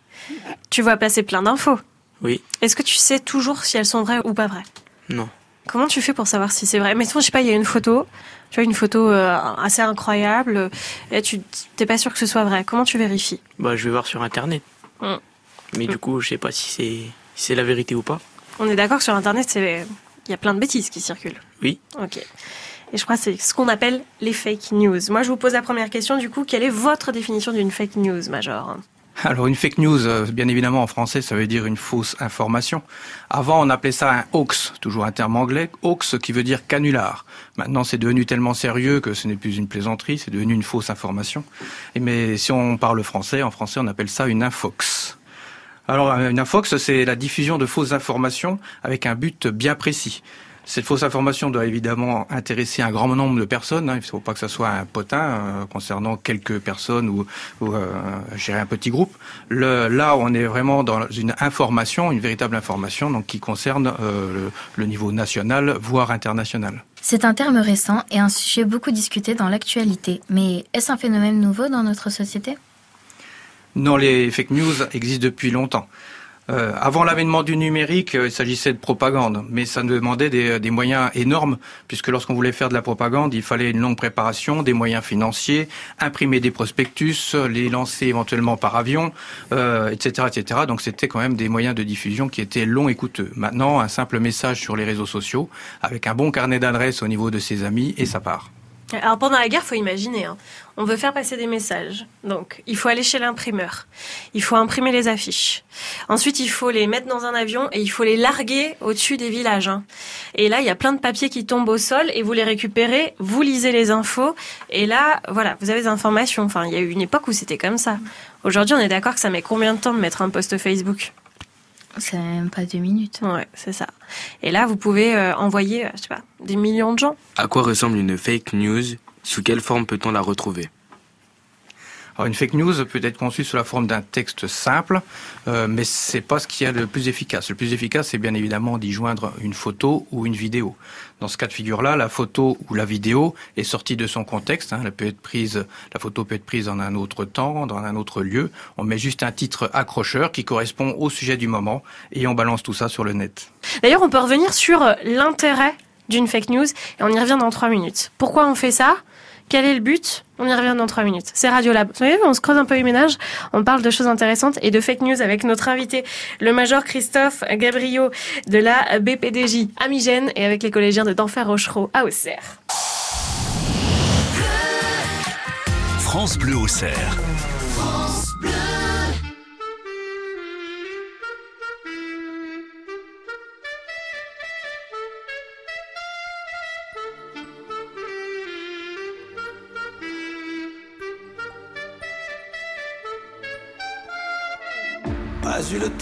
Tu vois passer plein d'infos. Oui, Est-ce que tu sais toujours si elles sont vraies ou pas vraies? Non. Comment tu fais pour savoir si c'est vrai? Mettons, je sais pas, il y a une photo, tu vois, une photo euh, assez incroyable, et tu t'es pas sûr que ce soit vrai. Comment tu vérifies? Bah, je vais voir sur Internet. Mm. Mais du coup, je sais pas si c'est si c'est la vérité ou pas. On est d'accord que sur Internet, c'est il y a plein de bêtises qui circulent. Oui. Ok. Et je crois que c'est ce qu'on appelle les fake news. Moi, je vous pose la première question, du coup, quelle est votre définition d'une fake news, Major? Alors une fake news, euh, bien évidemment en français, ça veut dire une fausse information. Avant, on appelait ça un hoax, toujours un terme anglais, hoax qui veut dire canular. Maintenant, c'est devenu tellement sérieux que ce n'est plus une plaisanterie, c'est devenu une fausse information. Et mais si on parle français, en français, on appelle ça une infox. Alors une infox, c'est la diffusion de fausses informations avec un but bien précis. Cette fausse information doit évidemment intéresser un grand nombre de personnes. hein. Il ne faut pas que ce soit un potin euh, concernant quelques personnes ou, ou euh, un petit groupe. Là, on est vraiment dans une information, une véritable information, donc qui concerne euh, le, le niveau national, voire international. C'est un terme récent et un sujet beaucoup discuté dans l'actualité. Mais est-ce un phénomène nouveau dans notre société? Non, les fake news existent depuis longtemps. Euh, avant l'avènement du numérique, euh, il s'agissait de propagande, mais ça demandait des, des moyens énormes, puisque lorsqu'on voulait faire de la propagande, il fallait une longue préparation, des moyens financiers, imprimer des prospectus, les lancer éventuellement par avion, euh, etc., etc. Donc c'était quand même des moyens de diffusion qui étaient longs et coûteux. Maintenant, un simple message sur les réseaux sociaux, avec un bon carnet d'adresses au niveau de ses amis, et ça part. Alors pendant la guerre, faut imaginer, hein, on veut faire passer des messages. Donc il faut aller chez l'imprimeur. Il faut imprimer les affiches. Ensuite, il faut les mettre dans un avion et il faut les larguer au-dessus des villages. hein. Et là, il y a plein de papiers qui tombent au sol et vous les récupérez, vous lisez les infos et là, voilà, vous avez des informations. Enfin, il y a eu une époque où c'était comme ça. Aujourd'hui, on est d'accord que ça met combien de temps de mettre un post Facebook? C'est même pas deux minutes. Ouais, c'est ça. Et là, vous pouvez euh, envoyer, euh, je sais pas, des millions de gens. À quoi ressemble une fake news? Sous quelle forme peut-on la retrouver? Alors une fake news peut être conçue sous la forme d'un texte simple, euh, mais c'est pas ce qui est le plus efficace. Le plus efficace, c'est bien évidemment d'y joindre une photo ou une vidéo. Dans ce cas de figure-là, la photo ou la vidéo est sortie de son contexte. hein. Elle la photo peut être prise dans un autre temps, dans un autre lieu. On met juste un titre accrocheur qui correspond au sujet du moment et on balance tout ça sur le net. D'ailleurs, on peut revenir sur euh, l'intérêt d'une fake news et on y revient dans trois minutes. Pourquoi on fait ça? Quel est le but? On y revient dans trois minutes. C'est Radiolab. Vous on se creuse un peu les ménages, on parle de choses intéressantes et de fake news avec notre invité, le major Christophe Gabriot de la BPDJ à Migène et avec les collégiens de d'Enfer Rochereau à Auxerre. France Bleu Auxerre.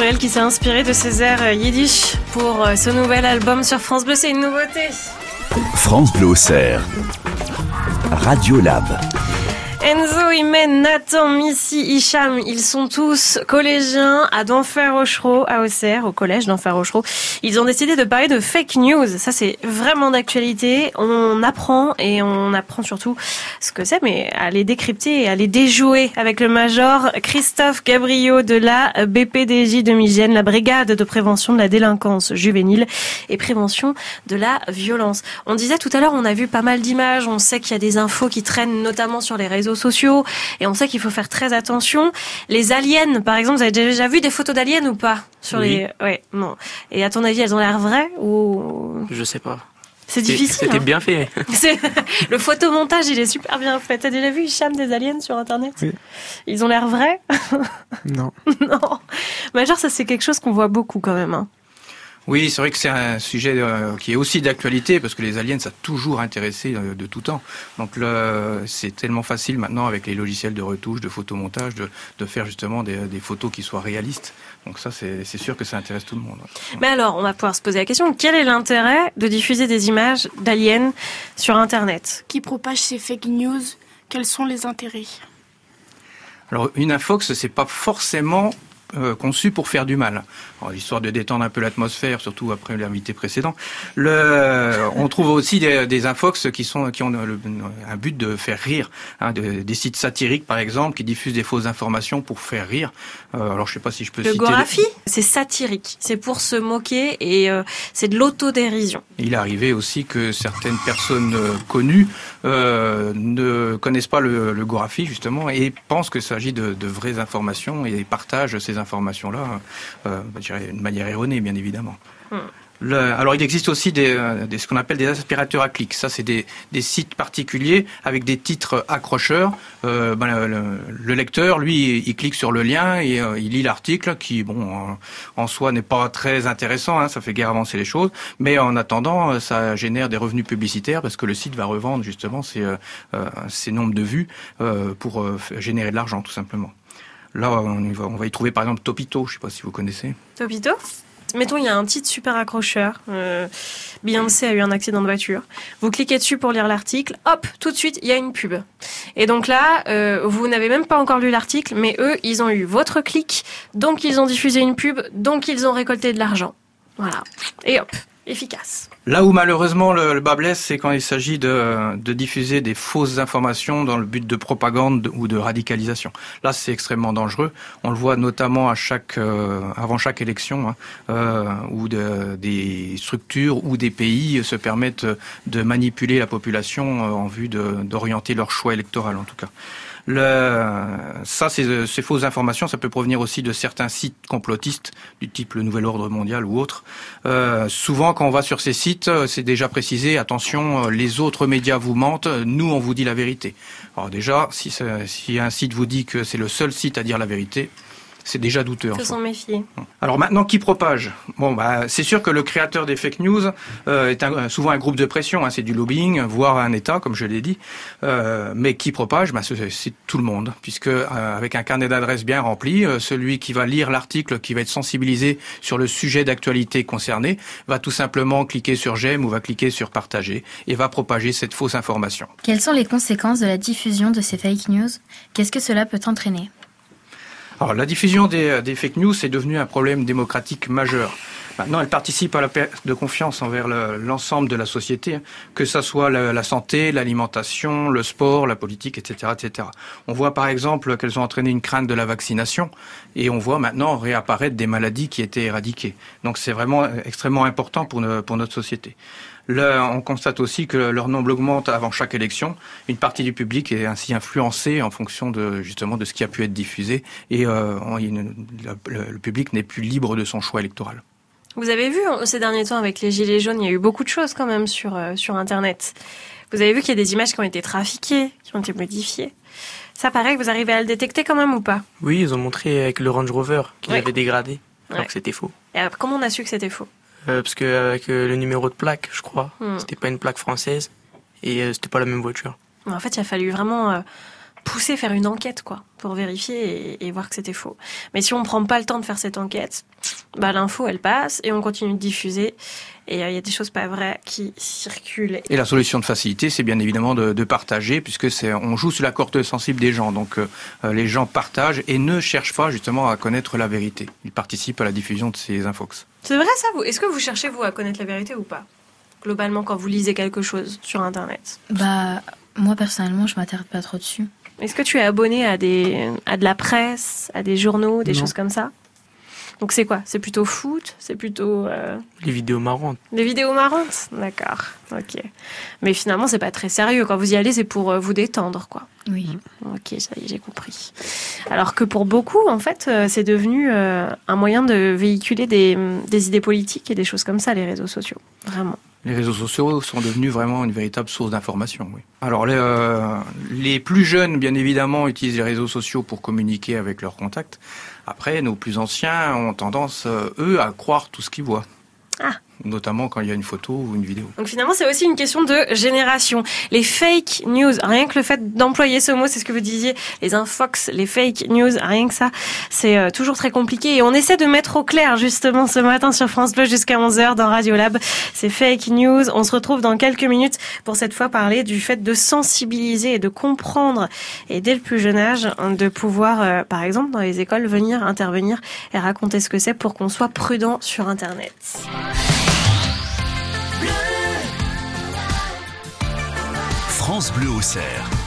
Qui s'est inspiré de ses airs euh, yiddish pour euh, ce nouvel album sur France Bleu, c'est une nouveauté. France Bleu Auxerre. Radio Lab. Enzo, Nathan, Missy, Hicham, ils sont tous collégiens à d'Enfer-Rochereau, à Auxerre, au collège d'Enfer-Rochereau. Ils ont décidé de parler de fake news. Ça, c'est vraiment d'actualité. On apprend et on apprend surtout ce que c'est, mais à les décrypter et à les déjouer avec le major Christophe Gabriot de la BPDJ de Migène, la brigade de prévention de la délinquance juvénile et prévention de la violence. On disait tout à l'heure, on a vu pas mal d'images, on sait qu'il y a des infos qui traînent notamment sur les réseaux sociaux et on sait qu'il faut faire très attention. Les aliens, par exemple, vous avez déjà vu des photos d'aliens ou pas sur Oui. les Ouais, non. Et à ton avis, elles ont l'air vraies ou? Je sais pas. C'est difficile. C'était hein. bien fait. Le photomontage, il est super bien fait. T'as déjà vu Hicham des aliens sur internet? Oui. Ils ont l'air vrais? Non. Non. Major, ça c'est quelque chose qu'on voit beaucoup quand même. hein. Oui, c'est vrai que c'est un sujet euh, qui est aussi d'actualité parce que les aliens, ça a toujours intéressé euh, de tout temps. Donc c'est tellement facile maintenant avec les logiciels de retouche, de photomontage, de, de faire justement des, des photos qui soient réalistes. Donc ça, c'est c'est sûr que ça intéresse tout le monde. ouais. Mais alors, on va pouvoir se poser la question quel est l'intérêt de diffuser des images d'aliens sur internet? Qui propage ces fake news? Quels sont les intérêts? Alors une infox, c'est pas forcément euh, conçu pour faire du mal. Alors, Histoire de détendre un peu l'atmosphère, surtout après l'invité précédent. Le, on trouve aussi des, des infox qui sont qui ont le- un but de faire rire. hein, de- des sites satiriques par exemple qui diffusent des fausses informations pour faire rire. Euh, alors je sais pas si je peux Le citer. Gorafi, c'est satirique. C'est pour se moquer et euh, c'est de l'autodérision. Il est arrivé aussi que certaines personnes euh, connues ne connaissent pas le, le Gorafi justement et pensent qu'il s'agit de, de vraies informations et partagent ces informations-là euh, je dirais, de manière erronée bien évidemment. Hmm. Le- alors il existe aussi des, euh, des- ce qu'on appelle des aspirateurs à clics. Ça c'est des, des sites particuliers avec des titres accrocheurs. Euh, ben, le, le- le lecteur, lui, il clique sur le lien et euh, il lit l'article qui, bon, en, en soi n'est pas très intéressant. hein, ça fait guère avancer les choses, mais en attendant, ça génère des revenus publicitaires parce que le site va revendre justement ces, euh, ces nombres de vues pour générer de l'argent tout simplement. Là, on, va, y trouver par exemple Topito. Je sais pas si vous connaissez. Topito Mettons, il y a un titre super accrocheur. Euh, Beyoncé a eu un accident de voiture. Vous cliquez dessus pour lire l'article. Hop, tout de suite, il y a une pub. Et donc là, euh, vous n'avez même pas encore lu l'article, mais eux, ils ont eu votre clic, donc ils ont diffusé une pub, donc ils ont récolté de l'argent. Voilà. Et hop, Là où malheureusement le, le bas blesse, c'est quand il s'agit de, diffuser des fausses informations dans le but de propagande ou de radicalisation. Là, c'est extrêmement dangereux. On le voit notamment euh, avant chaque élection, hein, euh, où de- des structures ou des pays se permettent de manipuler la population euh, en vue d'orienter leur choix électoral, en tout cas. Le, ça, ces, fausses informations, ça peut provenir aussi de certains sites complotistes du type le Nouvel Ordre Mondial ou autre. Euh, souvent, quand on va sur ces sites, euh, c'est déjà précisé, attention, euh, les autres médias vous mentent, euh, nous, on vous dit la vérité. Alors déjà, si, si un site vous dit que c'est le seul site à dire la vérité, c'est déjà douteux. soi. s'en méfier. Alors maintenant, qui propage? Bon, bah, c'est sûr que le créateur des fake news euh, est un- souvent un groupe de pression, hein, c'est du lobbying, voire un État, comme je l'ai dit. Euh, mais qui propage? Bah, c'est, c'est tout le monde, puisque euh, avec un carnet d'adresses bien rempli, euh, celui qui va lire l'article, qui va être sensibilisé sur le sujet d'actualité concerné, va tout simplement cliquer sur j'aime ou va cliquer sur partager et va propager cette fausse information. Quelles sont les conséquences de la diffusion de ces fake news? Qu'est-ce que cela peut entraîner? Alors, la diffusion des, des fake news est devenue un problème démocratique majeur. Maintenant, elle participe à la perte de confiance envers le- l'ensemble de la société, hein, que ça soit la, santé, l'alimentation, le sport, la politique, etc., etc. On voit par exemple qu'elles ont entraîné une crainte de la vaccination, et on voit maintenant réapparaître des maladies qui étaient éradiquées. Donc, c'est vraiment euh, extrêmement important pour, pour notre société. Là, on constate aussi que leur nombre augmente avant chaque élection. Une partie du public est ainsi influencée en fonction de justement de ce qui a pu être diffusé, et euh, le, public n'est plus libre de son choix électoral. Vous avez vu euh, ces derniers temps avec les gilets jaunes, il y a eu beaucoup de choses quand même sur, euh, sur Internet. Vous avez vu qu'il y a des images qui ont été trafiquées, qui ont été modifiées. Ça paraît que vous arrivez à le détecter quand même ou pas? Oui, ils ont montré avec le Range Rover qu'ils Ouais. avaient dégradé, alors Ouais. que c'était faux. Et alors, comment on a su que c'était faux? Euh, parce que avec euh, le numéro de plaque, je crois, Hmm. c'était pas une plaque française et euh, c'était pas la même voiture. En fait, il a fallu vraiment euh, pousser, faire une enquête, quoi, pour vérifier et, et voir que c'était faux. Mais si on prend pas le temps de faire cette enquête, bah, l'info, elle passe et on continue de diffuser. Et euh, il y a des choses pas vraies qui circulent. Et la solution de facilité, c'est bien évidemment de, de partager, puisque c'est on joue sur la corde sensible des gens. Donc euh, euh, les gens partagent et ne cherchent pas justement à connaître la vérité. Ils participent à la diffusion de ces infox. C'est vrai ça, vous? Est-ce que vous cherchez, vous, à connaître la vérité ou pas? Globalement, quand vous lisez quelque chose sur Internet. Bah, moi personnellement, je m'attarde pas trop dessus. Est-ce que tu es abonné à, des, à de la presse, à des journaux, des Non. choses comme ça? Donc c'est quoi? C'est plutôt foot? C'est plutôt euh, Les vidéos marrantes. des vidéos marrantes? D'accord, ok. Mais finalement, c'est pas très sérieux. Quand vous y allez, c'est pour euh, vous détendre, quoi. Oui. Ok, ça y est, j'ai compris. Alors que pour beaucoup, en fait, euh, c'est devenu euh, un moyen de véhiculer des, des idées politiques et des choses comme ça, les réseaux sociaux. Vraiment. Les réseaux sociaux sont devenus vraiment une véritable source d'information. Oui. Alors les, euh, les plus jeunes, bien évidemment, utilisent les réseaux sociaux pour communiquer avec leurs contacts. Après, nos plus anciens ont tendance, euh, eux, à croire tout ce qu'ils voient. Ah. Notamment quand il y a une photo ou une vidéo. Donc finalement, c'est aussi une question de génération. Les fake news, rien que le fait d'employer ce mot, c'est ce que vous disiez, les infox, les fake news, rien que ça, c'est euh, toujours très compliqué. Et on essaie de mettre au clair justement ce matin sur France Bleu jusqu'à 11h dans Radio Lab. C'est fake news. On se retrouve dans quelques minutes pour cette fois parler du fait de sensibiliser et de comprendre, et dès le plus jeune âge, de pouvoir, euh, par exemple, dans les écoles, venir intervenir et raconter ce que c'est pour qu'on soit prudent sur Internet. Bleu au cerf.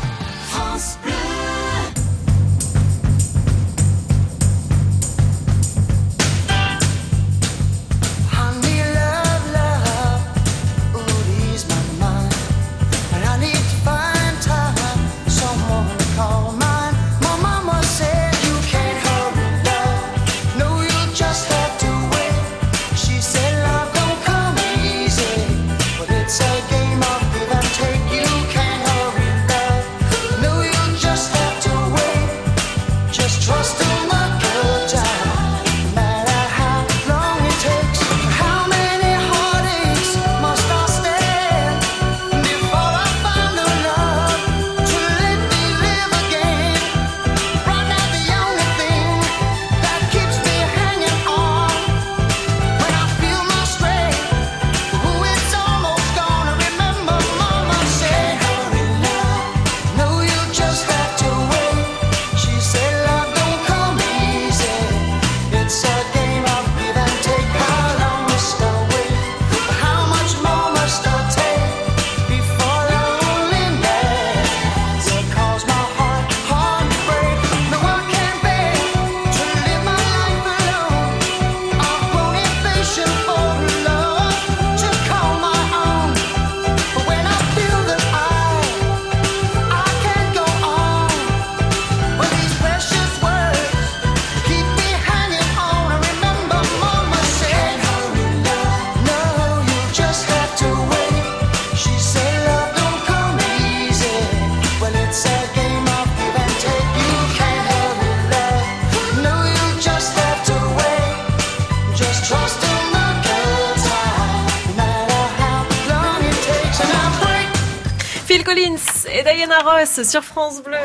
Collins et Diana Ross sur France Bleu.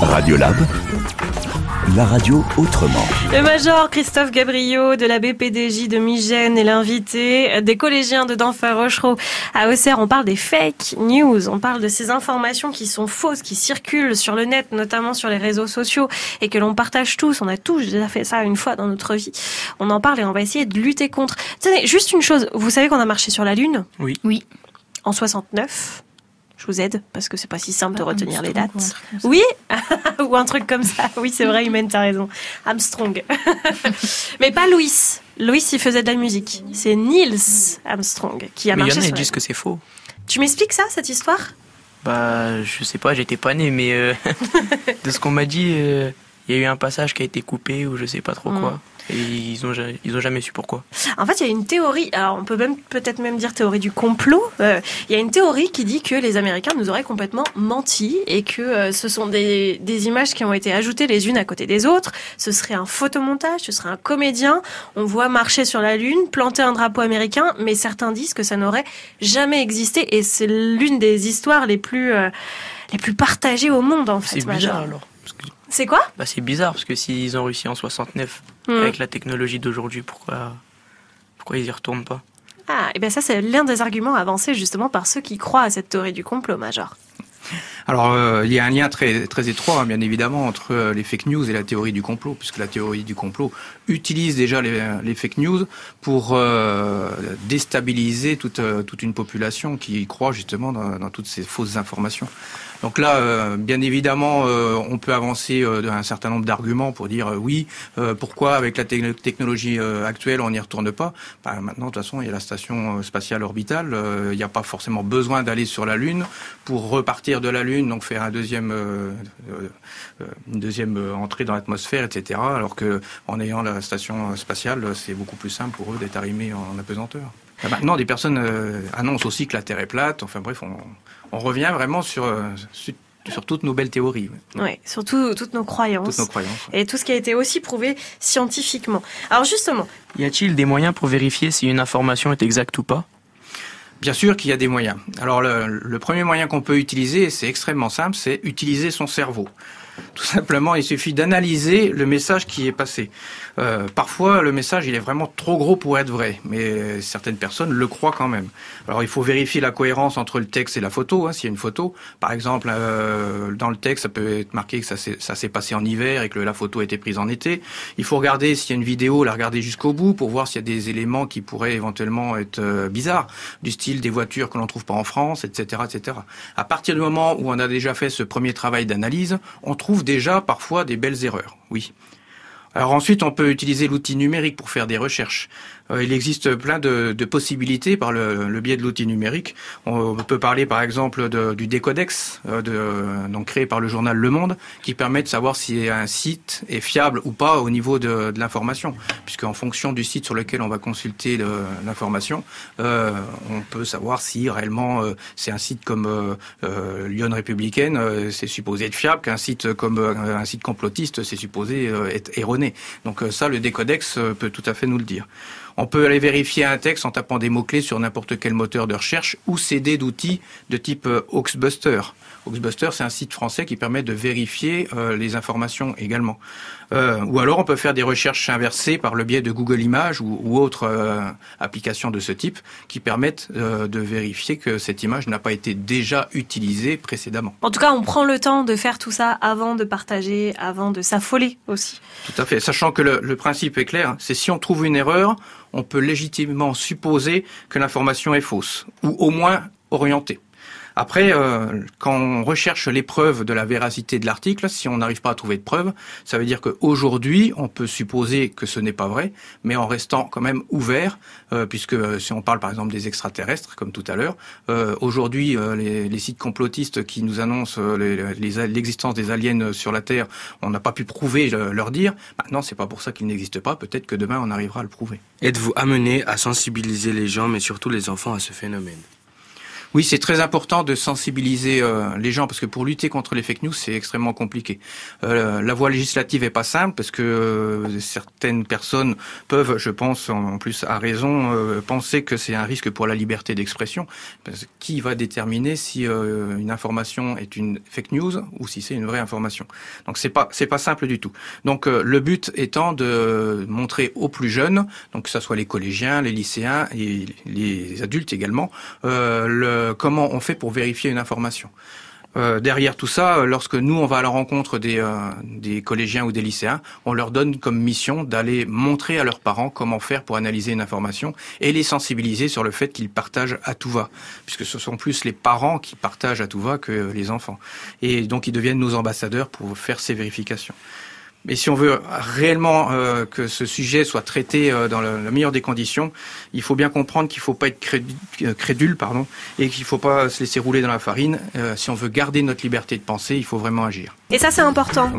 Radio Lab, la radio autrement. Le major Christophe Gabriot de la BPDJ de Migène est l'invité des collégiens de Denfert Rochereau à Auxerre. On parle des fake news, on parle de ces informations qui sont fausses, qui circulent sur le net, notamment sur les réseaux sociaux et que l'on partage tous. On a tous déjà fait ça une fois dans notre vie. On en parle et on va essayer de lutter contre. Tenez, juste une chose. Vous savez qu'on a marché sur la Lune? Oui. Oui. en 69. Je vous aide parce que c'est pas si simple de Ah, retenir les Armstrong dates. ou. Oui, ou un truc comme ça. Oui, c'est vrai, Humaine, t'as raison. Armstrong. Mais pas Louis. Louis, il faisait de la musique. C'est Niels Armstrong qui a Mais il y marché en a qui disent que c'est faux. Tu m'expliques ça, cette histoire? Bah, je sais pas, j'étais pas né, mais euh, de ce qu'on m'a dit, euh, il y a eu un passage qui a été coupé ou je sais pas trop Mm. quoi. Et ils ont, ja- ils ont jamais su pourquoi. En fait, il y a une théorie, alors on peut même peut-être même dire théorie du complot. Euh, il y a une théorie qui dit que les Américains nous auraient complètement menti et que euh, ce sont des, des images qui ont été ajoutées les unes à côté des autres. Ce serait un photomontage, ce serait un comédien. On voit marcher sur la Lune, planter un drapeau américain, mais certains disent que ça n'aurait jamais existé et c'est l'une des histoires les plus euh, les plus partagées au monde en fait. C'est bizarre alors. C'est quoi Bah, c'est bizarre parce que s'ils ont réussi en 69 Mm. avec la technologie d'aujourd'hui, pourquoi, pourquoi ils y retournent pas Ah, et bien ça c'est l'un des arguments avancés justement par ceux qui croient à cette théorie du complot, Major. Alors, euh, il y a un lien très, très étroit, hein, bien évidemment, entre euh, les fake news et la théorie du complot, puisque la théorie du complot utilise déjà les, les fake news pour euh, déstabiliser toute, euh, toute une population qui croit justement dans, dans toutes ces fausses informations. Donc là, euh, bien évidemment, euh, on peut avancer euh, un certain nombre d'arguments pour dire euh, oui, euh, pourquoi avec la techno- technologie actuelle on n'y retourne pas Bah, Maintenant, de toute façon, il y a la station spatiale orbitale. il n'y a pas forcément besoin d'aller sur la Lune pour repartir de la Lune, donc faire un deuxième, une deuxième entrée dans l'atmosphère, etc. Alors que en ayant la station spatiale, c'est beaucoup plus simple pour eux d'être arrimés en apesanteur. Bah, Maintenant, des personnes euh, annoncent aussi que la Terre est plate. Enfin bref, on, on revient vraiment sur, euh, sur, sur toutes nos belles théories. ouais. Oui, surtout toutes nos croyances. Toutes nos croyances. Et tout ce qui a été aussi prouvé scientifiquement. Alors justement, Y a-t-il des moyens pour vérifier si une information est exacte ou pas? Bien sûr qu'il y a des moyens. Alors le, le premier moyen qu'on peut utiliser, c'est extrêmement simple, c'est utiliser son cerveau. Tout simplement, il suffit d'analyser le message qui est passé. Euh, parfois, le message, il est vraiment trop gros pour être vrai, mais certaines personnes le croient quand même. Alors, il faut vérifier la cohérence entre le texte et la photo. Hein, S'il y a une photo, par exemple, euh, dans le texte, ça peut être marqué que ça s'est passé en hiver et que la photo a été prise en été. Il faut regarder s'il y a une vidéo, la regarder jusqu'au bout pour voir s'il y a des éléments qui pourraient éventuellement être euh, bizarres, du style des voitures que l'on trouve pas en France, etc., etc. À partir du moment où on a déjà fait ce premier travail d'analyse, on trouve déjà parfois des belles erreurs. Oui. Alors ensuite, on peut utiliser l'outil numérique pour faire des recherches. Euh, il existe plein de, possibilités par le, biais de l'outil numérique. On peut parler par exemple du décodex, euh, donc créé par le journal Le Monde, qui permet de savoir si un site est fiable ou pas au niveau de, l'information, puisque en fonction du site sur lequel on va consulter l'information, euh, on peut savoir si réellement c'est un site comme Lyon républicaine, c'est supposé être fiable, qu'un site comme un site complotiste, c'est supposé être erroné. Donc ça, le décodex peut tout à fait nous le dire. On peut aller vérifier un texte en tapant des mots-clés sur n'importe quel moteur de recherche ou s'aider d'outils de type euh, Hoaxbuster. Hoaxbuster, c'est un site français qui permet de vérifier euh, les informations également. Euh, ou alors on peut faire des recherches inversées par le biais de Google Images ou, ou autres euh, applications de ce type qui permettent euh, de vérifier que cette image n'a pas été déjà utilisée précédemment. en tout cas, on prend le temps de faire tout ça avant de partager, avant de s'affoler aussi. Tout à fait. Sachant que le, le principe est clair, c'est si on trouve une erreur, on peut légitimement supposer que l'information est fausse, ou au moins orientée. Après, euh, quand on recherche les preuves de la véracité de l'article, si on n'arrive pas à trouver de preuves, ça veut dire qu'aujourd'hui, on peut supposer que ce n'est pas vrai, mais en restant quand même ouvert, euh, puisque euh, si on parle par exemple des extraterrestres, comme tout à l'heure, euh, aujourd'hui, euh, les, les sites complotistes qui nous annoncent euh, l'existence des aliens sur la Terre, on n'a pas pu prouver leur dire. Maintenant, c'est pas pour ça qu'ils n'existent pas. Peut-être que demain, on arrivera à le prouver. Êtes-vous amené à sensibiliser les gens, mais surtout les enfants, à ce phénomène? Oui, c'est très important de sensibiliser euh, les gens parce que pour lutter contre les fake news, c'est extrêmement compliqué. Euh, la voie législative est pas simple parce que euh, certaines personnes peuvent, je pense, en plus à raison, euh, penser que c'est un risque pour la liberté d'expression. Qui va déterminer si euh, une information est une fake news ou si c'est une vraie information? Donc c'est pas c'est pas simple du tout. Donc euh, le but étant de montrer aux plus jeunes, donc que ce soit les collégiens, les lycéens et les adultes également, euh, comment on fait pour vérifier une information. Euh, derrière tout ça, euh, lorsque nous on va à la rencontre des, des collégiens ou des lycéens, on leur donne comme mission d'aller montrer à leurs parents comment faire pour analyser une information et les sensibiliser sur le fait qu'ils partagent à tout va, puisque ce sont plus les parents qui partagent à tout va que les enfants. Et donc ils deviennent nos ambassadeurs pour faire ces vérifications. Mais si on veut réellement euh, que ce sujet soit traité euh, dans la meilleure des conditions, il faut bien comprendre qu'il ne faut pas être crédule, crédule pardon, et qu'il ne faut pas se laisser rouler dans la farine. Euh, si on veut garder notre liberté de penser, il faut vraiment agir. Et ça, c'est important.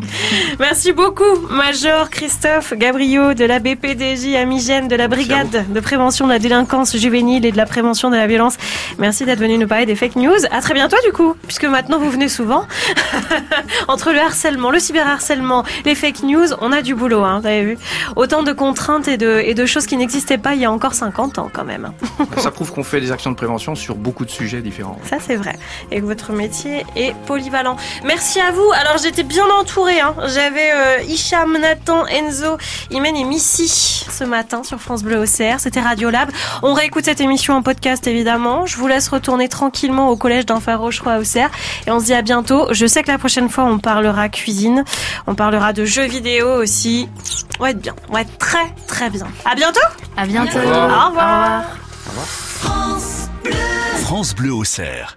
Merci beaucoup, Major Christophe Gabriot de la BPDJ Amigène, de la Brigade de prévention de la délinquance juvénile et de la prévention de la violence. Merci d'être venu nous parler des fake news. À très bientôt, du coup, puisque maintenant vous venez souvent. Entre le harcèlement, le cyberharcèlement, les fake news, on a du boulot, hein, vous avez vu. Autant de contraintes et de, et de choses qui n'existaient pas il y a encore 50 ans, quand même. Ça prouve qu'on fait des actions de prévention sur beaucoup de sujets différents. Ça, c'est vrai. Et que votre métier est polyvalent. Merci à vous. Alors, j'étais bien entourée. Hein. J'avais euh, Hicham, Nathan, Enzo, Imen et Missy ce matin sur France Bleu OCR. C'était Radiolab. On réécoute cette émission en podcast, évidemment. Je vous laisse retourner tranquillement au collège d'Enfer Rochereau à OCR. Et on se dit à bientôt. Je sais que la prochaine fois, on parlera cuisine. On parlera de jeux vidéo aussi. On va être bien. On va être très, très bien. À bientôt. À bientôt. Au revoir. Au revoir. France Bleu au cerf.